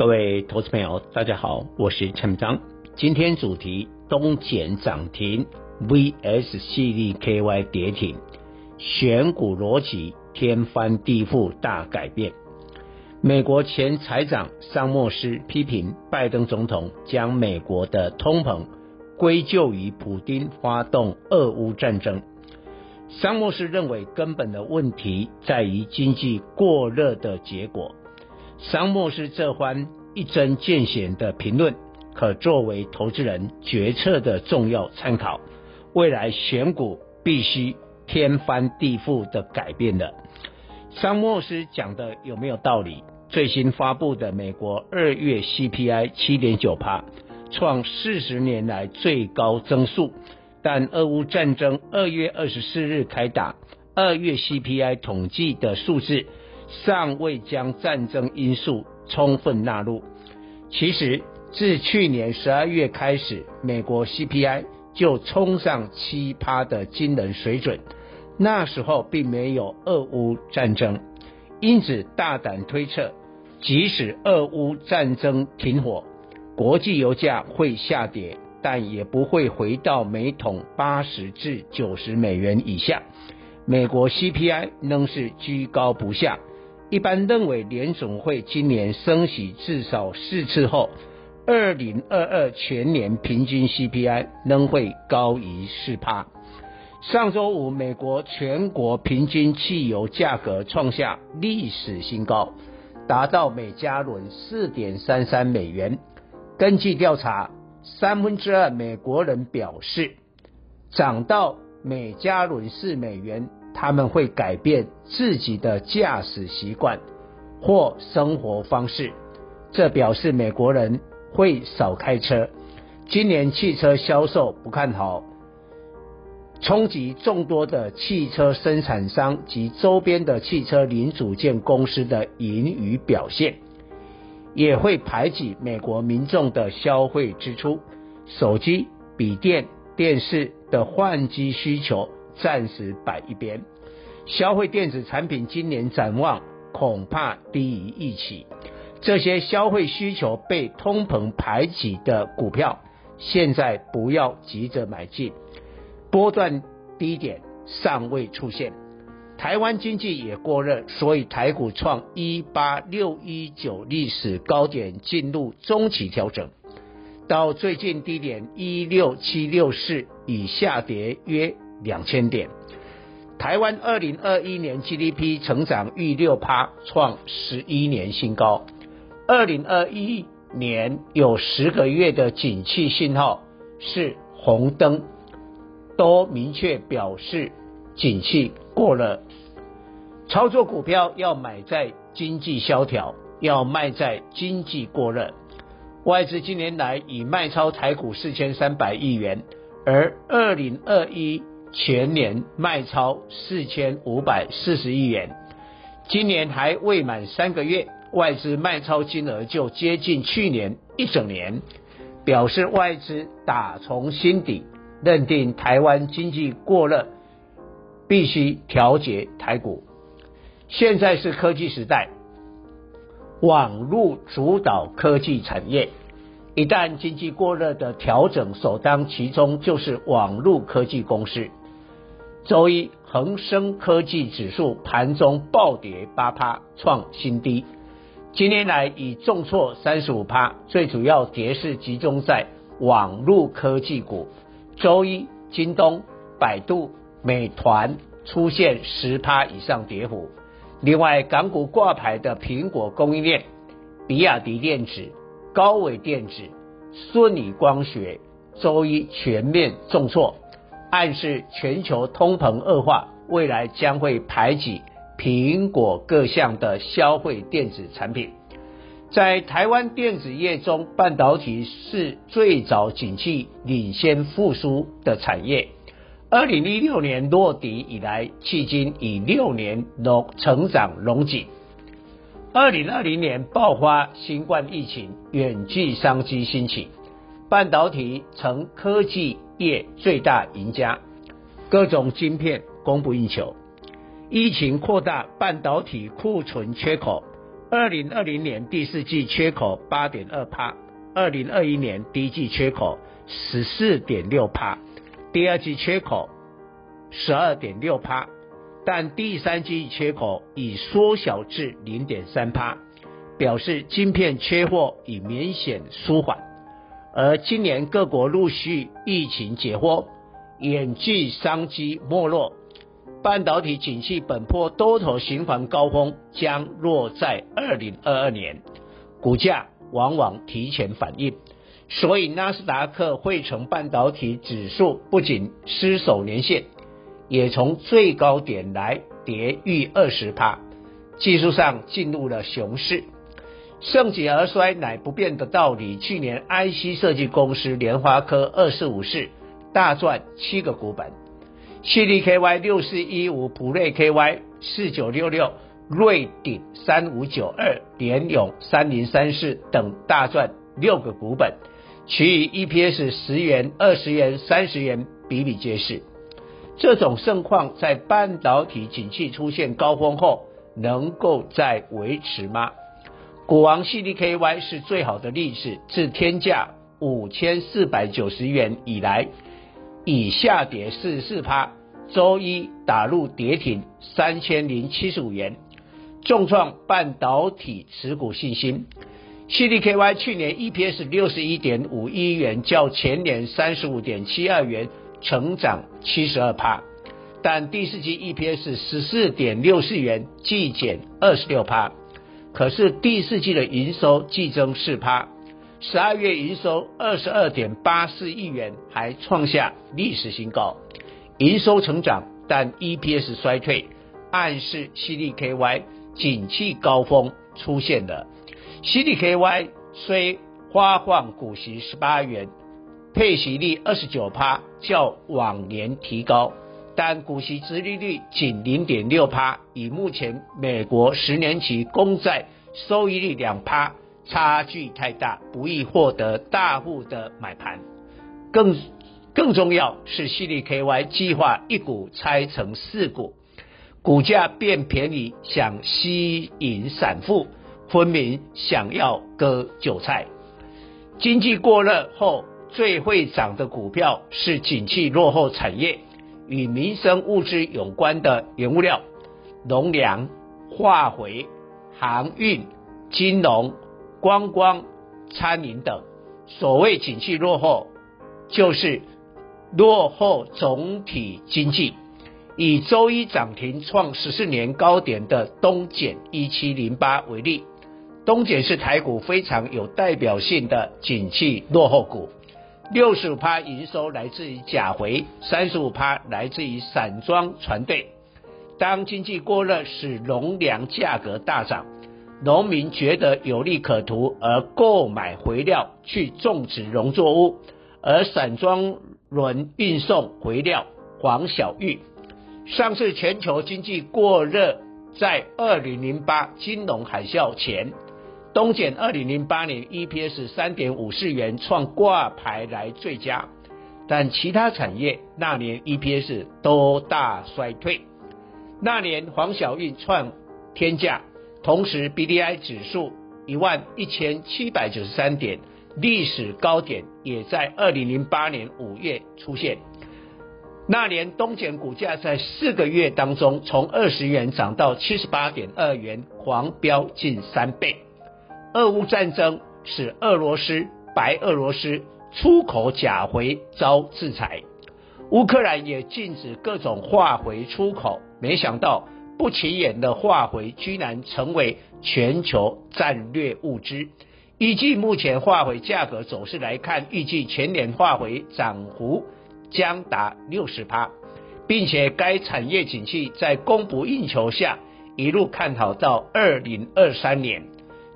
各位投资朋友，大家好，我是陈章。今天主题：东碱涨停 vs 矽力 KY 跌停，选股逻辑天翻地覆大改变。美国前财长桑莫斯批评拜登总统将美国的通膨归咎于普丁发动俄乌战争。桑莫斯认为，根本的问题在于经济过热的结果。桑莫斯这番一针见血的评论，可作为投资人决策的重要参考。未来选股必须天翻地覆的改变了。桑莫斯讲的有没有道理？最新发布的美国二月 CPI 七点九趴，创四十年来最高增速。但俄乌战争二月二十四日开打，二月 CPI 统计的数字尚未将战争因素充分纳入。其实自去年十二月开始，美国 CPI 就冲上七趴的惊人水准，那时候并没有俄乌战争，因此大胆推测，即使俄乌战争停火，国际油价会下跌。但也不会回到每桶八十至九十美元以下。美国 CPI 仍是居高不下。一般认为，联总会今年升息至少四次后，二零二二全年平均 CPI 仍会高于四趴。上周五，美国全国平均汽油价格创下历史新高，达到每加仑四点三三美元。根据调查。三分之二美国人表示，涨到每加仑四美元，他们会改变自己的驾驶习惯或生活方式。这表示美国人会少开车。今年汽车销售不看好，冲击众多的汽车生产商及周边的汽车零组件公司的盈余表现。也会排挤美国民众的消费支出，手机、笔电、电视的换机需求暂时摆一边，消费电子产品今年展望恐怕低于预期。这些消费需求被通膨排挤的股票，现在不要急着买进，波段低点尚未出现。台湾经济也过热，所以台股创一八六一九历史高点，进入中期调整，到最近低点一六七六四已下跌约两千点。台湾二零二一年 GDP 成长逾六趴，创十一年新高。二零二一年有十个月的景气信号是红灯，都明确表示景气过热。操作股票要买在经济萧条，要卖在经济过热。外资今年来已卖超台股四千三百亿元，而二零二一全年卖超四千五百四十亿元。今年还未满三个月，外资卖超金额就接近去年一整年，表示外资打从心底认定台湾经济过热，必须调节台股。现在是科技时代，网络主导科技产业，一旦经济过热的调整，首当其冲就是网络科技公司。周一，恒生科技指数盘中暴跌八趴，创新低。今年来已重挫三十五趴，最主要跌势集中在网络科技股。周一，京东、百度、美团出现十趴以上跌幅。另外，港股挂牌的苹果供应链、比亚迪电子、高伟电子、舜宇光学，周一全面重挫，暗示全球通膨恶化，未来将会排挤苹果各项的消费电子产品。在台湾电子业中，半导体是最早景气领先复苏的产业。二零一六年落底以来，迄今已六年龙成长龙景。二零二零年爆发新冠疫情，远距商机兴起，半导体成科技业最大赢家，各种晶片供不应求。疫情扩大半导体库存缺口，二零二零年第四季缺口八点二帕，二零二一年第一季缺口十四点六帕。第二季缺口十二点六帕，但第三季缺口已缩小至零点三帕，表示晶片缺货已明显舒缓。而今年各国陆续疫情解封，远距商机没落，半导体景气本坡多头循环高峰将落在二零二二年，股价往往提前反应。所以，纳斯达克汇成半导体指数不仅失守年线，也从最高点来跌逾二十趴，技术上进入了熊市。盛极而衰乃不变的道理。去年 IC 设计公司联发科二四五四大赚七个股本，CDKY 六四一五、普瑞 KY 四九六六、瑞鼎三五九二、联咏三零三四等大赚六个股本。其余 EPS 十元、二十元、三十元比比皆是。这种盛况在半导体景气出现高峰后能够再维持吗？股王 CDKY 是最好的例子，自天价五千四百九十元以来，已下跌四十四趴，周一打入跌停三千零七十五元，重创半导体持股信心。CDKY 去年 EPS 六十一点五一元，较前年三十五点七二元成长七十二趴，但第四季 EPS 十四点六四元，季减二十六趴。可是第四季的营收季增四趴，十二月营收二十二点八四亿元，还创下历史新高。营收成长，但 EPS 衰退，暗示 CDKY 景气高峰出现了。CDKY 虽发放股息十八元，配息率二十九趴，较往年提高，但股息殖利率仅零点六趴，与目前美国十年期公债收益率两趴差距太大，不易获得大户的买盘。更更重要是系列 KY 计划一股拆成四股，股价变便宜，想吸引散户。分明想要割韭菜。经济过热后最会涨的股票是景气落后产业与民生物资有关的原物料、农粮、化肥、航运、金融、观光、餐饮等。所谓景气落后，就是落后总体经济。以周一涨停创十四年高点的东碱一七零八为例。东碱是台股非常有代表性的景气落后股，六十五趴营收来自于甲回，三十五趴来自于散装船队。当经济过热，使农粮价格大涨，农民觉得有利可图而购买肥料去种植农作物，而散装轮运送肥料黄小玉。上次全球经济过热，在二零零八金融海啸前。东检二零零八年 EPS 三点五四元，创挂牌来最佳，但其他产业那年 EPS 都大衰退。那年黄小玉创天价，同时 BDI 指数一万一千七百九十三点，历史高点也在二零零八年五月出现。那年东检股价在四个月当中，从二十元涨到七十八点二元，狂飙近三倍。俄乌战争使俄罗斯、白俄罗斯出口钾肥遭制裁，乌克兰也禁止各种化肥出口。没想到不起眼的化肥居然成为全球战略物资。依据目前化肥价格走势来看，预计全年化肥涨幅将达六十趴，并且该产业景气在供不应求下一路看好到二零二三年。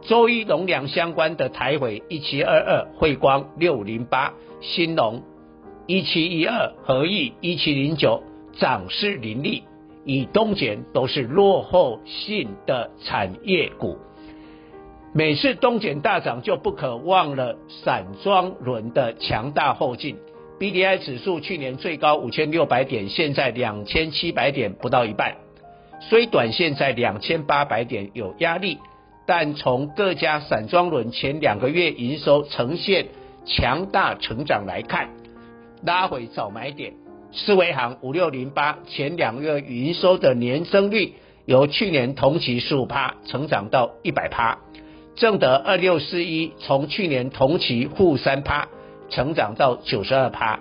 周一农粮相关的台汇一七二二，慧光六零八，兴农一七一二，合益一七零九，涨势凌厉。以东减都是落后性的产业股。每次东减大涨，就不可忘了散装轮的强大后劲。BDI 指数去年最高五千六百点，现在两千七百点不到一半。虽短线在两千八百点有压力，但从各家散装轮前两个月营收呈现强大成长来看，拉回早买点。思维行五六零八前两个月营收的年增率由去年同期十五趴成长到一百趴。正德二六四一从去年同期负三趴成长到九十二趴。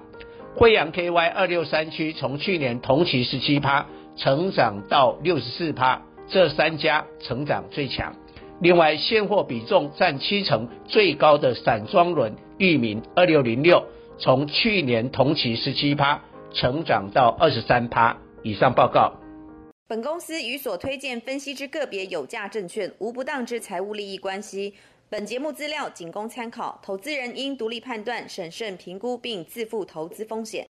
惠阳 KY 二六三区从去年同期十七趴成长到六十四趴，这三家成长最强。另外现货比重占七成最高的散装轮域名二六零六从去年同期十七趴。成长到二十三趴以上。报告。本公司与所推荐分析之个别有价证券无不当之财务利益关系。本节目资料仅供参考，投资人应独立判断、审慎评估并自负投资风险。